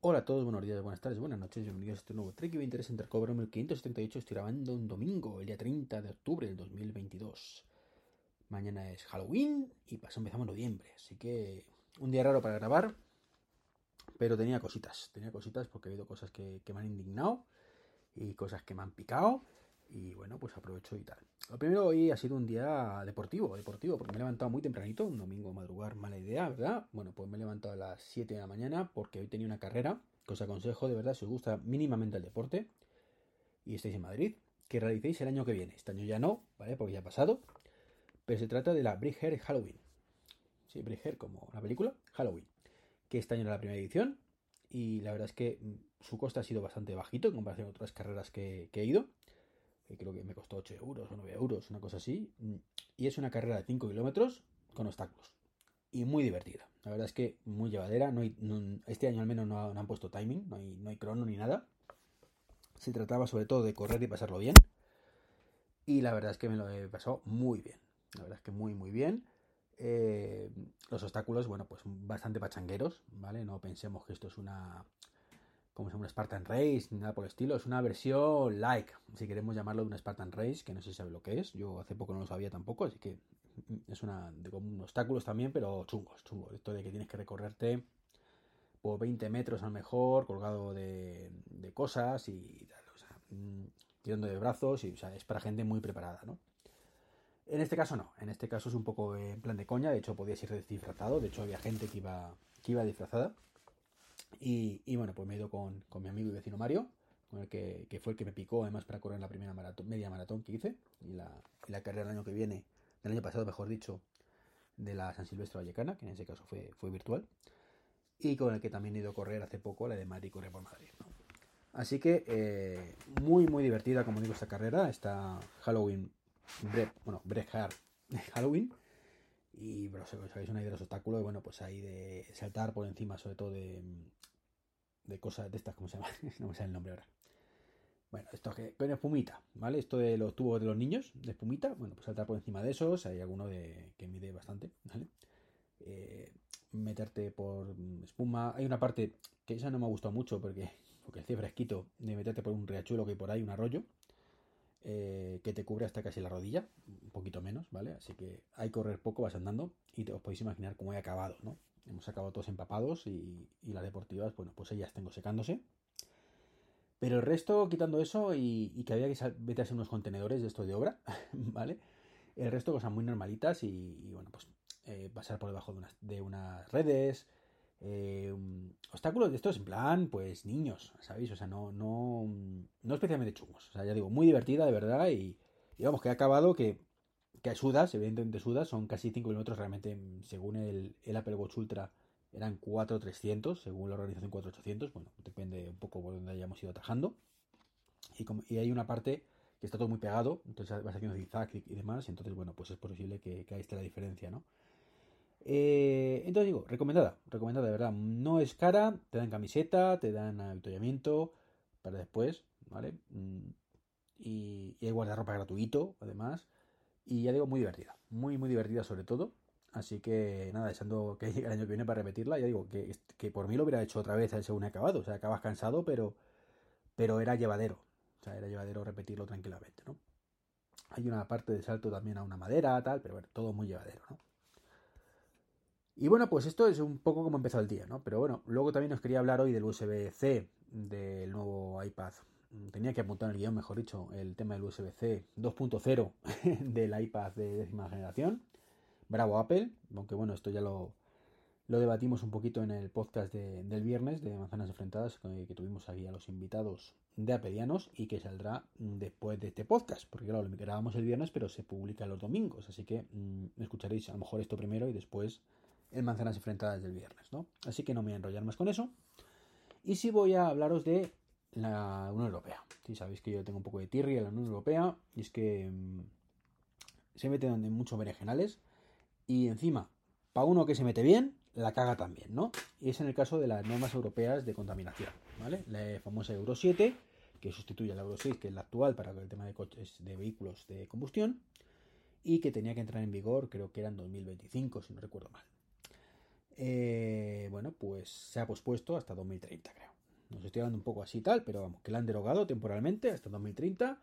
Hola a todos, buenos días, buenas tardes, buenas noches, bienvenidos a este nuevo Trek 23 Intercover número 578. Estoy grabando un domingo, el día 30 de octubre del 2022. Mañana es Halloween y paso empezamos noviembre, así que un día raro para grabar, pero tenía cositas, tenía cositas porque he habido cosas que me han indignado y cosas que me han picado y bueno, pues aprovecho y tal. Lo primero hoy ha sido un día deportivo, deportivo, porque me he levantado muy tempranito, un domingo a madrugar, mala idea, ¿verdad? Bueno, pues me he levantado a las 7 de la mañana porque hoy tenía una carrera, que os aconsejo de verdad, si os gusta mínimamente el deporte y estáis en Madrid, que realicéis el año que viene. Este año ya no, ¿vale? Porque ya ha pasado, pero se trata de la Brig Hair Halloween. Sí, Brig Hair como la película, Halloween, que este año era la primera edición y la verdad es que su coste ha sido bastante bajito en comparación a otras carreras que he ido creo que me costó 8 euros o 9 euros, una cosa así. Y es una carrera de 5 kilómetros con obstáculos. Y muy divertida. La verdad es que muy llevadera. No este año al menos no, han puesto timing, no hay, no crono ni nada. Se trataba sobre todo de correr y pasarlo bien. Y la verdad es que me lo he pasado muy bien. La verdad es que muy, muy bien. Eh, los obstáculos, bueno, pues bastante pachangueros, ¿vale? No pensemos que esto es una, como es un Spartan Race, ni nada por el estilo. Es una versión like, si queremos llamarlo de una Spartan Race, que no se sabe lo que es. Yo hace poco no lo sabía tampoco, así que es una de como obstáculos también, pero chungos, chungos. Esto de que tienes que recorrerte por 20 metros a lo mejor, colgado de, cosas y tal, o sea, mm, tirando de brazos, y o sea, es para gente muy preparada, ¿no? En este caso no, en este caso es un poco en plan de coña, de hecho podías ir disfrazado, de hecho había gente que iba, que iba disfrazada. Y, bueno, pues me he ido con, mi amigo y vecino Mario, con el que, fue el que me picó además para correr la primera media maratón que hice y la, carrera del año que viene, del año pasado mejor dicho, de la San Silvestre Vallecana, que en ese caso fue, fue virtual, y con el que también he ido a correr hace poco la de Madrid Corre por Madrid. Así que eh, muy muy divertida como digo esta carrera, esta Halloween, bueno, Break Halloween. Y, pero sabéis una idea de los obstáculos, bueno, pues hay de saltar por encima, sobre todo de, de cosas de estas, ¿cómo se llama? no me sale el nombre ahora. Bueno, esto que con espumita, ¿vale? Esto de los tubos de los niños, de espumita, bueno, pues saltar por encima de esos, hay alguno de, que mide bastante, ¿vale? Eh, meterte por espuma, hay una parte que esa no me ha gustado mucho porque, porque hacía fresquito, de meterte por un riachuelo que hay por ahí, un arroyo, eh, que te cubre hasta casi la rodilla, poquito menos, ¿vale? Así que hay que correr poco, vas andando y os podéis imaginar cómo he acabado, ¿no? Hemos acabado todos empapados y, las deportivas, bueno, pues ellas tengo secándose. Pero el resto, quitando eso y, que había que meterse unos contenedores de esto de obra, ¿vale? El resto cosas muy normalitas y, bueno, pues eh, pasar por debajo de unas, de unas redes, eh, obstáculos de estos en plan, pues niños, ¿sabéis? O sea, no, no, no especialmente chungos. O sea, ya digo, muy divertida de verdad y, vamos, que ha acabado que, que sudas, evidentemente sudas, son casi 5 kilómetros realmente, según el, el Apple Watch Ultra eran 4300, según la organización 4800, bueno, depende un poco por donde hayamos ido atajando. Y, como, y hay una parte que está todo muy pegado, entonces vas haciendo zigzag y, demás, entonces, bueno, pues es posible que, que ahí esté la diferencia, ¿no? Eh, entonces digo, recomendada, recomendada de verdad. No es cara, te dan camiseta, te dan avituallamiento para después, ¿vale? Mm, y, y hay guardarropa gratuito, además. Y ya digo, muy divertida, muy, muy divertida sobre todo. Así que nada, deseando que llegue el año que viene para repetirla. Ya digo, que, que por mí lo hubiera hecho otra vez según he acabado. O sea, acabas cansado, pero, pero era llevadero. O sea, era llevadero repetirlo tranquilamente, ¿no? Hay una parte de salto también a una madera, tal, pero bueno, todo muy llevadero, ¿no? Y bueno, pues esto es un poco como empezó el día, ¿no? Pero bueno, luego también os quería hablar hoy del USB-C del nuevo iPad. Tenía que apuntar en el guion, mejor dicho, el tema del USB-C 2.0 del iPad de décima generación. Bravo Apple, aunque bueno, esto ya lo, lo debatimos un poquito en el podcast del viernes de Manzanas Enfrentadas, que, tuvimos aquí a los invitados de Apedianos y que saldrá después de este podcast, porque claro, lo grabamos el viernes, pero se publica los domingos, así que mm, escucharéis a lo mejor esto primero y después en Manzanas Enfrentadas del viernes, ¿no? Así que no me voy a enrollar más con eso. Y sí voy a hablaros de la Unión Europea. Si sabéis que yo tengo un poco de tirria en la Unión Europea, y es que mm, se meten en muchos berenjenales, y encima, para uno que se mete bien, la caga también, ¿no? Y es en el caso de las normas europeas de contaminación, ¿vale? La famosa Euro 7, que sustituye a la Euro 6, que es la actual para el tema de coches de vehículos de combustión, y que tenía que entrar en vigor, creo que era en 2025, si no recuerdo mal. eh, bueno, pues se ha pospuesto hasta 2030, creo. Nos estoy hablando un poco así y tal, pero vamos, que la han derogado temporalmente hasta 2030,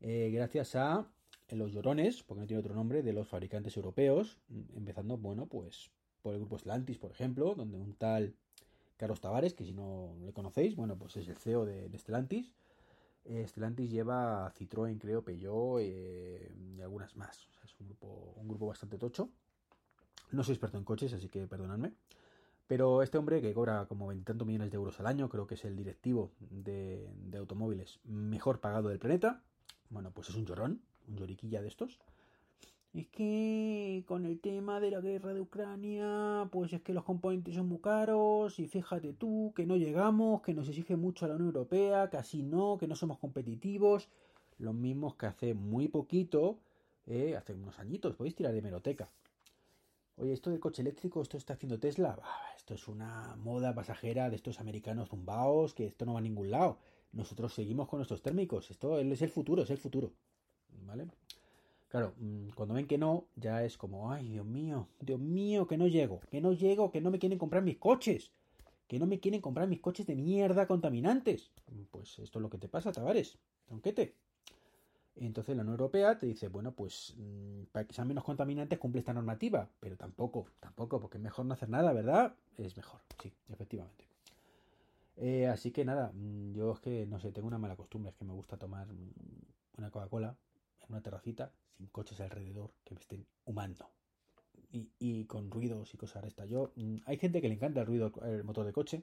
eh, gracias a los llorones, porque no tiene otro nombre, de los fabricantes europeos, empezando, bueno, pues por el grupo Stellantis, por ejemplo, donde un tal Carlos Tavares, que si no le conocéis, bueno, pues es el CEO de, de Stellantis. Eh, Stellantis lleva Citroën, creo, Peugeot eh, y algunas más. Es un grupo, un grupo bastante tocho. No soy experto en coches, así que perdonadme. Pero este hombre que cobra como veintitantos millones de euros al año, creo que es el directivo de, automóviles mejor pagado del planeta. Bueno, pues es un llorón, un lloriquilla de estos. Es que con el tema de la guerra de Ucrania, pues es que los componentes son muy caros y fíjate tú que no llegamos, que nos exige mucho a la Unión Europea, casi no, que no somos competitivos. Los mismos que hace muy poquito, eh, hace unos añitos, podéis tirar de meroteca. Oye, esto del coche eléctrico, esto está haciendo Tesla, esto es una moda pasajera de estos americanos zumbaos, que esto no va a ningún lado. Nosotros seguimos con nuestros térmicos, esto es el futuro, es el futuro. ¿Vale? Claro, cuando ven que no, ya es como, ay, Dios mío, Dios mío, que no llego, que no llego, que no me quieren comprar mis coches, que no me quieren comprar mis coches de mierda contaminantes. Pues esto es lo que te pasa, Tavares, tronquete. Entonces la Unión Europea te dice, bueno, pues para que sean menos contaminantes cumple esta normativa, pero tampoco, tampoco, porque es mejor no hacer nada, ¿verdad? Es mejor, sí, efectivamente. Eh, así que nada, yo es que, no sé, tengo una mala costumbre, es que me gusta tomar una Coca-Cola en una terracita sin coches alrededor que me estén humando. Y, con ruidos y cosas esta. Yo, hay gente que le encanta el ruido el motor de coche,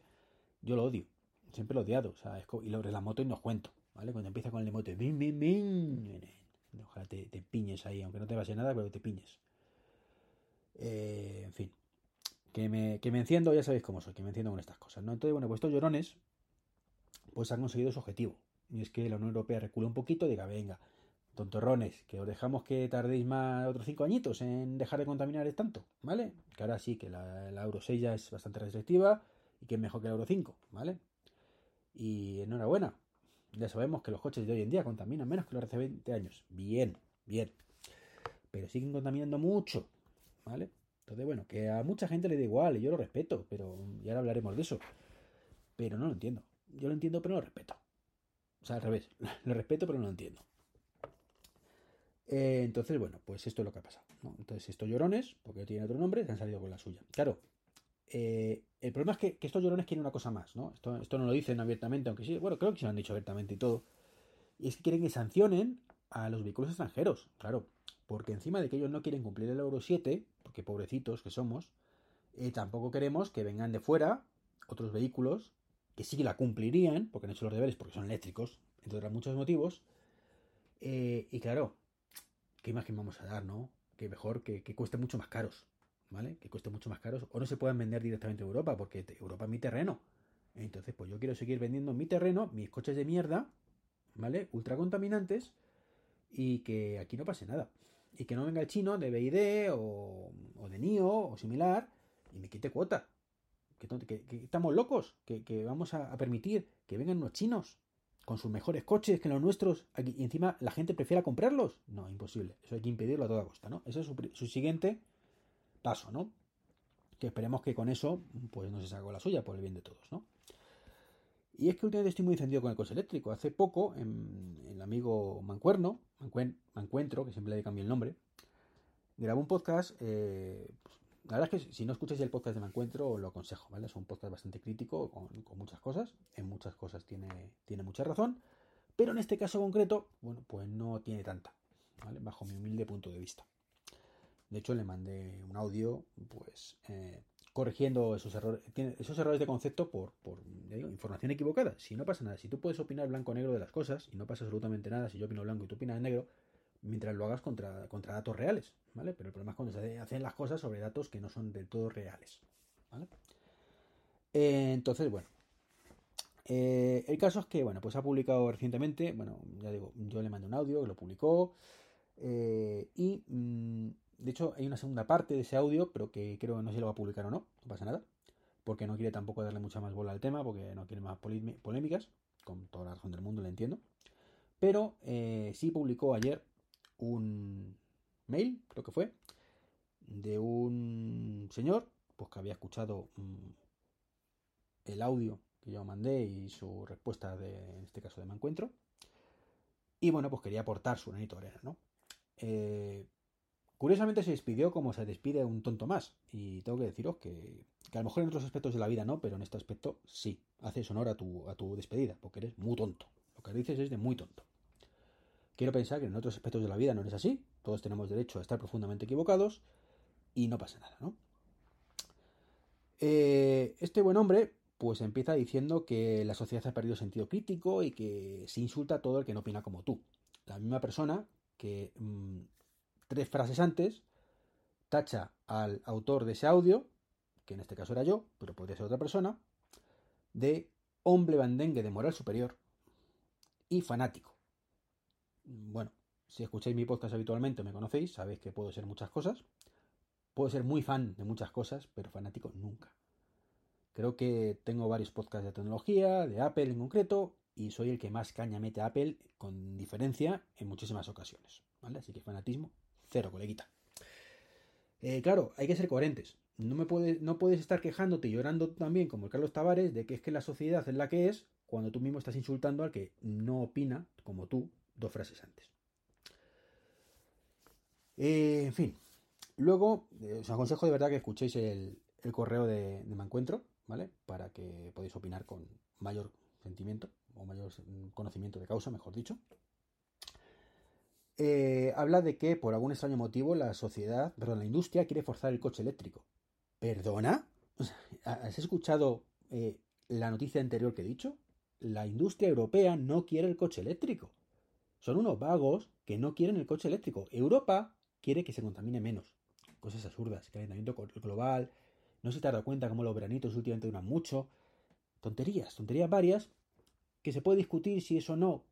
yo lo odio, siempre lo he odiado, o sea, y lo de la moto y no cuento. ¿Vale? Cuando empieza con el emote, bin, bin, bin, ojalá te, piñes ahí, aunque no te pase nada, pero te piñes. Eh, en fin, que me, que me enciendo, ya sabéis cómo soy, que me enciendo con estas cosas, ¿no? Entonces, bueno, pues estos llorones, pues han conseguido su objetivo. Y es que la Unión Europea recula un poquito, diga, venga, tontorrones, que os dejamos que tardéis más otros cinco añitos en dejar de contaminar tanto, ¿vale? Que ahora sí, que la, la Euro 6 ya es bastante restrictiva y que es mejor que la Euro 5, ¿vale? Y enhorabuena, ya sabemos que los coches de hoy en día contaminan menos que los hace 20 años. Bien, bien. Pero siguen contaminando mucho. ¿Vale? Entonces, bueno, que a mucha gente le da igual y yo lo respeto, pero ya ahora hablaremos de eso. Pero no lo entiendo. Yo lo entiendo, pero no lo respeto. O sea, al revés. Lo respeto, pero no lo entiendo. Eh, entonces, bueno, pues esto es lo que ha pasado. Entonces, estos llorones, porque tienen otro nombre, se han salido con la suya. Claro, eh, el problema es que, estos llorones quieren una cosa más, ¿no? Esto, esto no lo dicen abiertamente, aunque sí, bueno, creo que se lo han dicho abiertamente y todo. Y es que quieren que sancionen a los vehículos extranjeros, claro. Porque encima de que ellos no quieren cumplir el Euro 7, porque pobrecitos que somos, eh, tampoco queremos que vengan de fuera otros vehículos que sí que la cumplirían, porque han hecho los deberes, porque son eléctricos, entre otros muchos motivos. Eh, y claro, ¿qué imagen vamos a dar, no? Que mejor que, que cueste mucho más caros. ¿Vale? Que cueste mucho más caros o no se puedan vender directamente en Europa porque Europa es mi terreno. Entonces, pues yo quiero seguir vendiendo mi terreno, mis coches de mierda, ¿vale? Ultra contaminantes y que aquí no pase nada. Y que no venga el chino de BID o, o de NIO o similar y me quite cuota. Que, que, estamos locos, que, vamos a, a, permitir que vengan unos chinos con sus mejores coches que los nuestros y encima la gente prefiera comprarlos. No, imposible. Eso hay que impedirlo a toda costa, ¿no? Eso es su siguiente paso, ¿no? Que esperemos que con eso, pues no se sacó la suya por el bien de todos, ¿no? Y es que últimamente estoy muy encendido con el coche eléctrico. Hace poco, en, el amigo Mancuerno, Mancuen, Mancuentro, que siempre le cambié el nombre, grabó un podcast. Eh, pues, la verdad es que si no escucháis el podcast de Mancuentro, os lo aconsejo, ¿vale? Es un podcast bastante crítico con, con, muchas cosas. En muchas cosas tiene, tiene mucha razón. Pero en este caso concreto, bueno, pues no tiene tanta, ¿vale? Bajo mi humilde punto de vista. De hecho, le mandé un audio, pues, eh, corrigiendo esos errores, esos errores de concepto por, por información equivocada. Si no pasa nada, si tú puedes opinar blanco o negro de las cosas y no pasa absolutamente nada si yo opino blanco y tú opinas negro, mientras lo hagas contra, contra datos reales, ¿vale? Pero el problema es cuando se hacen las cosas sobre datos que no son del todo reales, ¿vale? Eh, entonces, bueno. Eh, el caso es que, bueno, pues ha publicado recientemente, bueno, ya digo, yo le mandé un audio lo publicó y mmm, de hecho, hay una segunda parte de ese audio, pero que creo que no sé si lo va a publicar o no, no pasa nada, porque no quiere tampoco darle mucha más bola al tema, porque no quiere más polémicas, con toda la razón del mundo, lo entiendo. Pero eh, sí publicó ayer un mail, creo que fue, de un señor pues que había escuchado mm, el audio que yo mandé y su respuesta de, en este caso de me encuentro. Y bueno, pues quería aportar su granito arena, ¿no? Eh, curiosamente se despidió como se despide un tonto más. Y tengo que deciros que, que, a lo mejor en otros aspectos de la vida no, pero en este aspecto sí. Haces honor a tu, a tu despedida, porque eres muy tonto. Lo que dices es de muy tonto. Quiero pensar que en otros aspectos de la vida no es así. Todos tenemos derecho a estar profundamente equivocados y no pasa nada, ¿no? Eh, este buen hombre, pues empieza diciendo que la sociedad ha perdido sentido crítico y que se insulta a todo el que no opina como tú. La misma persona que mmm, tres frases antes tacha al autor de ese audio, que en este caso era yo, pero podría ser otra persona, de hombre bandengue de moral superior y fanático. Bueno, si escucháis mi podcast habitualmente me conocéis, sabéis que puedo ser muchas cosas. Puedo ser muy fan de muchas cosas, pero fanático nunca. Creo que tengo varios podcasts de tecnología, de Apple en concreto, y soy el que más caña mete a Apple con diferencia en muchísimas ocasiones. ¿vale? Así que fanatismo, cero, coleguita. Eh, claro, hay que ser coherentes. No, me puede, no puedes estar quejándote y llorando también, como el Carlos Tavares, de que es que la sociedad es la que es, cuando tú mismo estás insultando al que no opina como tú dos frases antes. Eh, en fin, luego eh, os aconsejo de verdad que escuchéis el, correo de, de Mancuentro, ¿vale? Para que podáis opinar con mayor sentimiento o mayor conocimiento de causa, mejor dicho. Eh, habla de que por algún extraño motivo la sociedad, perdón, la industria quiere forzar el coche eléctrico. ¿Perdona? ¿Has escuchado eh, la noticia anterior que he dicho? La industria europea no quiere el coche eléctrico. Son unos vagos que no quieren el coche eléctrico. Europa quiere que se contamine menos. Cosas absurdas, calentamiento global. No se te ha dado cuenta cómo los veranitos últimamente duran mucho. Tonterías, tonterías varias que se puede discutir si eso no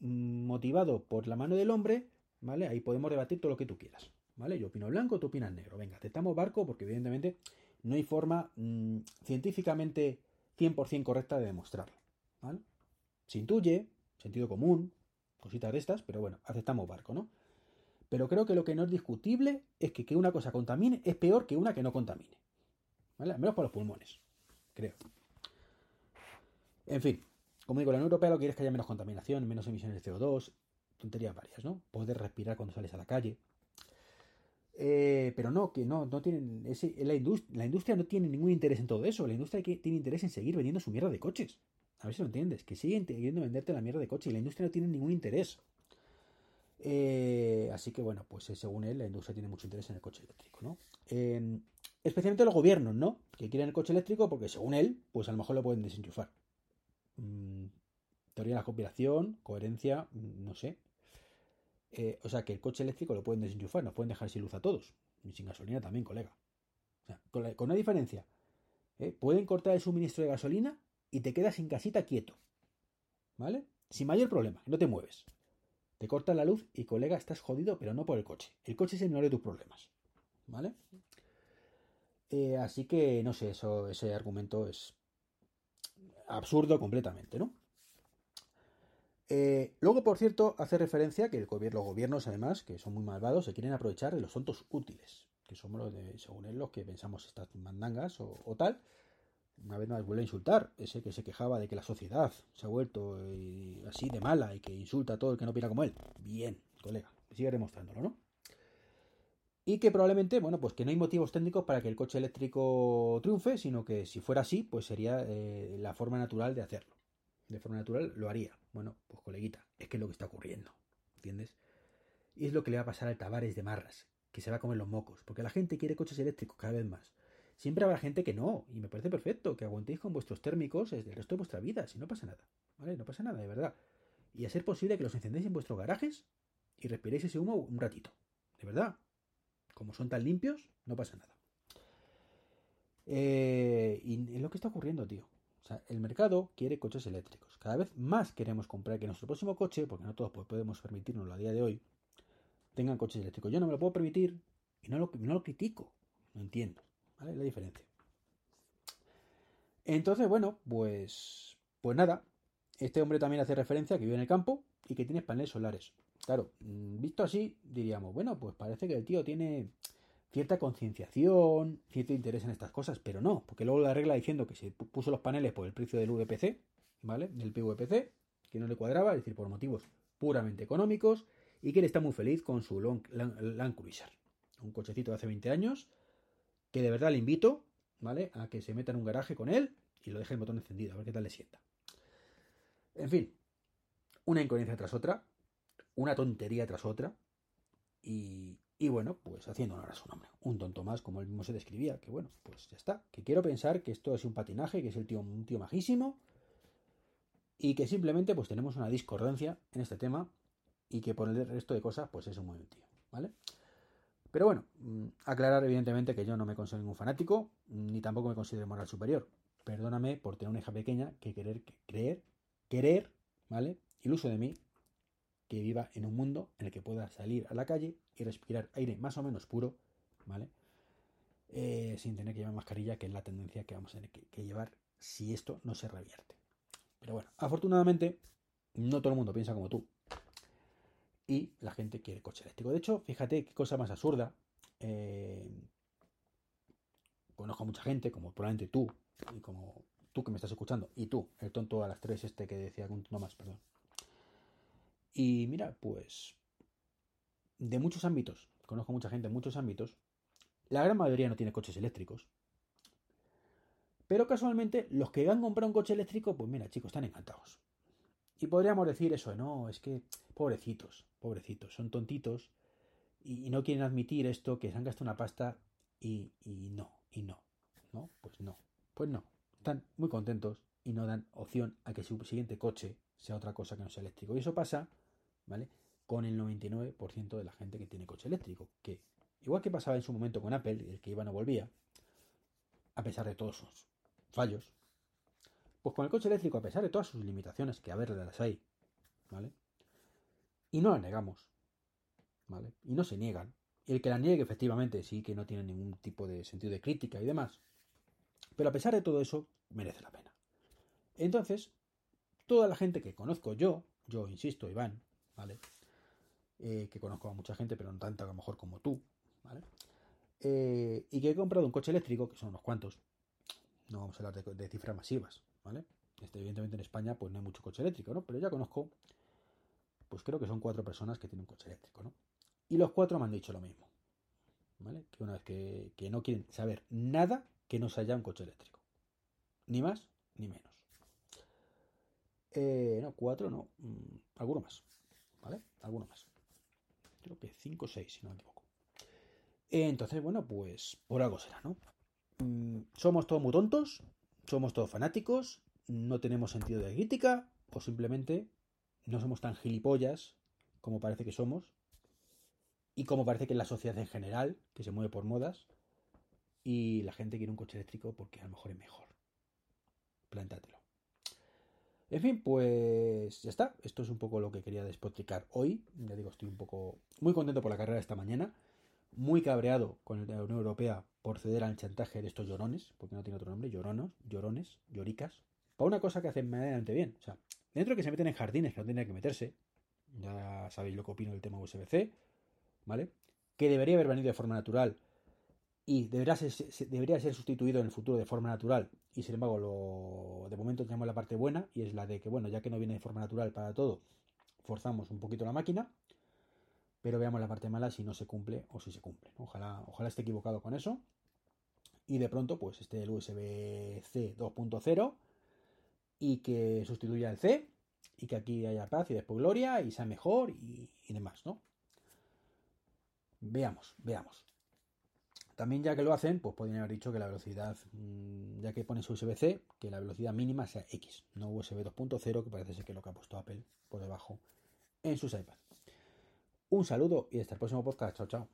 motivado por la mano del hombre, ¿vale? Ahí podemos debatir todo lo que tú quieras, ¿vale? Yo opino blanco, tú opinas negro. Venga, aceptamos barco porque evidentemente no hay forma mmm, científicamente 100% correcta de demostrarlo, ¿vale? Se intuye, sentido común, cositas de estas, pero bueno, aceptamos barco, ¿no? Pero creo que lo que no es discutible es que que una cosa contamine es peor que una que no contamine. Al menos para los pulmones, creo. En fin, como digo, la Unión Europea lo que quiere es que haya menos contaminación, menos emisiones de CO2, tonterías varias, ¿no? Poder respirar cuando sales a la calle. Eh, pero no, que no, no tienen. La, industria, la industria no tiene ningún interés en todo eso. La industria tiene interés en seguir vendiendo su mierda de coches. A ver si lo entiendes. Que siguen queriendo venderte la mierda de coche y la industria no tiene ningún interés. Eh, así que bueno, pues eh, según él, la industria tiene mucho interés en el coche eléctrico, ¿no? Eh, especialmente los gobiernos, ¿no? Que quieren el coche eléctrico porque según él, pues a lo mejor lo pueden desenchufar. Mm, teoría de la conspiración, coherencia, mm, no sé. Eh, o sea que el coche eléctrico lo pueden desenchufar, nos pueden dejar sin luz a todos. Y sin gasolina también, colega. O sea, con, la, con una diferencia. ¿eh? Pueden cortar el suministro de gasolina y te quedas en casita quieto. ¿Vale? Sin mayor problema, no te mueves. Te cortan la luz y colega, estás jodido, pero no por el coche. El coche es el menor de tus problemas. ¿Vale? Eh, así que, no sé, eso, ese argumento es absurdo completamente, ¿no? Eh, luego, por cierto, hace referencia que el gobierno, los gobiernos, además, que son muy malvados, se quieren aprovechar de los tontos útiles, que somos los de, según él, los que pensamos estas mandangas o, tal, una vez más vuelve a insultar, ese que se quejaba de que la sociedad se ha vuelto eh, así de mala y que insulta a todo el que no opina como él. Bien, colega, sigue demostrándolo, ¿no? Y que probablemente, bueno, pues que no hay motivos técnicos para que el coche eléctrico triunfe, sino que si fuera así, pues sería eh, la forma natural de hacerlo. De forma natural lo haría. Bueno, pues coleguita, es que es lo que está ocurriendo, ¿entiendes? Y es lo que le va a pasar al Tavares de Marras, que se va a comer los mocos, porque la gente quiere coches eléctricos cada vez más. Siempre habrá gente que no, y me parece perfecto, que aguantéis con vuestros térmicos el resto de vuestra vida, si no pasa nada. ¿Vale? No pasa nada, de verdad. Y a ser posible que los encendéis en vuestros garajes y respiréis ese humo un ratito. De verdad. Como son tan limpios, no pasa nada. Eh, y es lo que está ocurriendo, tío. O sea, el mercado quiere coches eléctricos. Cada vez más queremos comprar que nuestro próximo coche, porque no todos podemos permitirnoslo a día de hoy, tengan coches eléctricos. Yo no me lo puedo permitir y no lo, no lo critico. No entiendo. ¿Vale? La diferencia. Entonces, bueno, pues. Pues nada. Este hombre también hace referencia a que vive en el campo y que tiene paneles solares. Claro, mm, visto así, diríamos, bueno, pues parece que el tío tiene cierta concienciación, cierto interés en estas cosas, pero no, porque luego la regla diciendo que se puso los paneles por el precio del VPC, ¿vale? Del PVPC, que no le cuadraba, es decir, por motivos puramente económicos, y que él está muy feliz con su Land Cruiser, un cochecito de hace 20 años, que de verdad le invito, ¿vale? A que se meta en un garaje con él y lo deje el botón encendido, a ver qué tal le sienta. En fin, una incoherencia tras otra, una tontería tras otra, y, y bueno, pues haciendo honor a su nombre. Un tonto más, como él mismo se describía, que bueno, pues ya está. Que quiero pensar que esto es un patinaje, que es el tío, un tío majísimo, y que simplemente pues tenemos una discordancia en este tema, y que por el resto de cosas, pues es un buen tío, ¿vale? Pero bueno, mm, aclarar evidentemente que yo no me considero ningún fanático, ni tampoco me considero moral superior. Perdóname por tener una hija pequeña que querer, creer, querer, ¿vale? Iluso de mí, que viva en un mundo en el que pueda salir a la calle y respirar aire más o menos puro, ¿vale? Eh, sin tener que llevar mascarilla, que es la tendencia que vamos a tener que, llevar si esto no se revierte. Pero bueno, afortunadamente, no todo el mundo piensa como tú. Y la gente quiere coche eléctrico. De hecho, fíjate qué cosa más absurda. Eh, conozco a mucha gente, como probablemente tú, y como tú que me estás escuchando, y tú, el tonto a las tres este que decía un tonto más, perdón. Y mira, pues de muchos ámbitos, conozco mucha gente en muchos ámbitos, la gran mayoría no tiene coches eléctricos. Pero casualmente los que han comprado un coche eléctrico, pues mira, chicos, están encantados. Y podríamos decir eso, no, es que pobrecitos, pobrecitos, son tontitos y, no quieren admitir esto, que se han gastado una pasta y, y no, y no, ¿no? Pues no, pues no, están muy contentos y no dan opción a que su siguiente coche sea otra cosa que no sea eléctrico. Y eso pasa ¿vale? Con el 99% de la gente que tiene coche eléctrico, que igual que pasaba en su momento con Apple, el que iba no volvía, a pesar de todos sus fallos, pues con el coche eléctrico, a pesar de todas sus limitaciones, que a ver, las hay, ¿vale? Y no las negamos, ¿vale? Y no se niegan. Y el que la niegue, efectivamente, sí que no tiene ningún tipo de sentido de crítica y demás. Pero a pesar de todo eso, merece la pena. Entonces, toda la gente que conozco yo, yo insisto, Iván, ¿vale? Eh, que conozco a mucha gente, pero no tanta a lo mejor como tú, ¿vale? Eh, y que he comprado un coche eléctrico, que son unos cuantos, no vamos a hablar de, cifras masivas, ¿vale? Este, evidentemente en España pues no hay mucho coche eléctrico, ¿no? Pero ya conozco, pues creo que son cuatro personas que tienen un coche eléctrico, ¿no? Y los cuatro me han dicho lo mismo, ¿vale? Que una vez que, que no quieren saber nada que no sea un coche eléctrico. Ni más ni menos. Eh, no, cuatro no, mm, alguno más. ¿Vale? Alguno más. Creo que 5 o 6, si no me equivoco. Entonces, bueno, pues por algo será, ¿no? Mm, somos todos muy tontos, somos todos fanáticos, no tenemos sentido de crítica, o simplemente no somos tan gilipollas como parece que somos, y como parece que la sociedad en general, que se mueve por modas, y la gente quiere un coche eléctrico porque a lo mejor es mejor. Plantátelo. En fin, pues ya está. Esto es un poco lo que quería despotricar hoy. Ya digo, estoy un poco muy contento por la carrera de esta mañana. Muy cabreado con la Unión Europea por ceder al chantaje de estos llorones, porque no tiene otro nombre, lloronos, llorones, lloricas. Para una cosa que hacen medianamente bien. O sea, dentro de que se meten en jardines que no tienen que meterse, ya sabéis lo que opino del tema USB-C, ¿vale? Que debería haber venido de forma natural y debería ser, debería ser sustituido en el futuro de forma natural. Y sin embargo, de momento tenemos la parte buena y es la de que, bueno, ya que no viene de forma natural para todo, forzamos un poquito la máquina, pero veamos la parte mala si no se cumple o si se cumple. Ojalá, ojalá esté equivocado con eso. Y de pronto, pues esté el USB-C 2.0 y que sustituya el C y que aquí haya paz y después gloria y sea mejor y demás, ¿no? Veamos, veamos. También ya que lo hacen, pues podrían haber dicho que la velocidad, mm, ya que pones USB-C, que la velocidad mínima sea X, no USB 2.0, que parece ser que es lo que ha puesto Apple por debajo en sus iPads. Un saludo y hasta el próximo podcast. Chao, chao.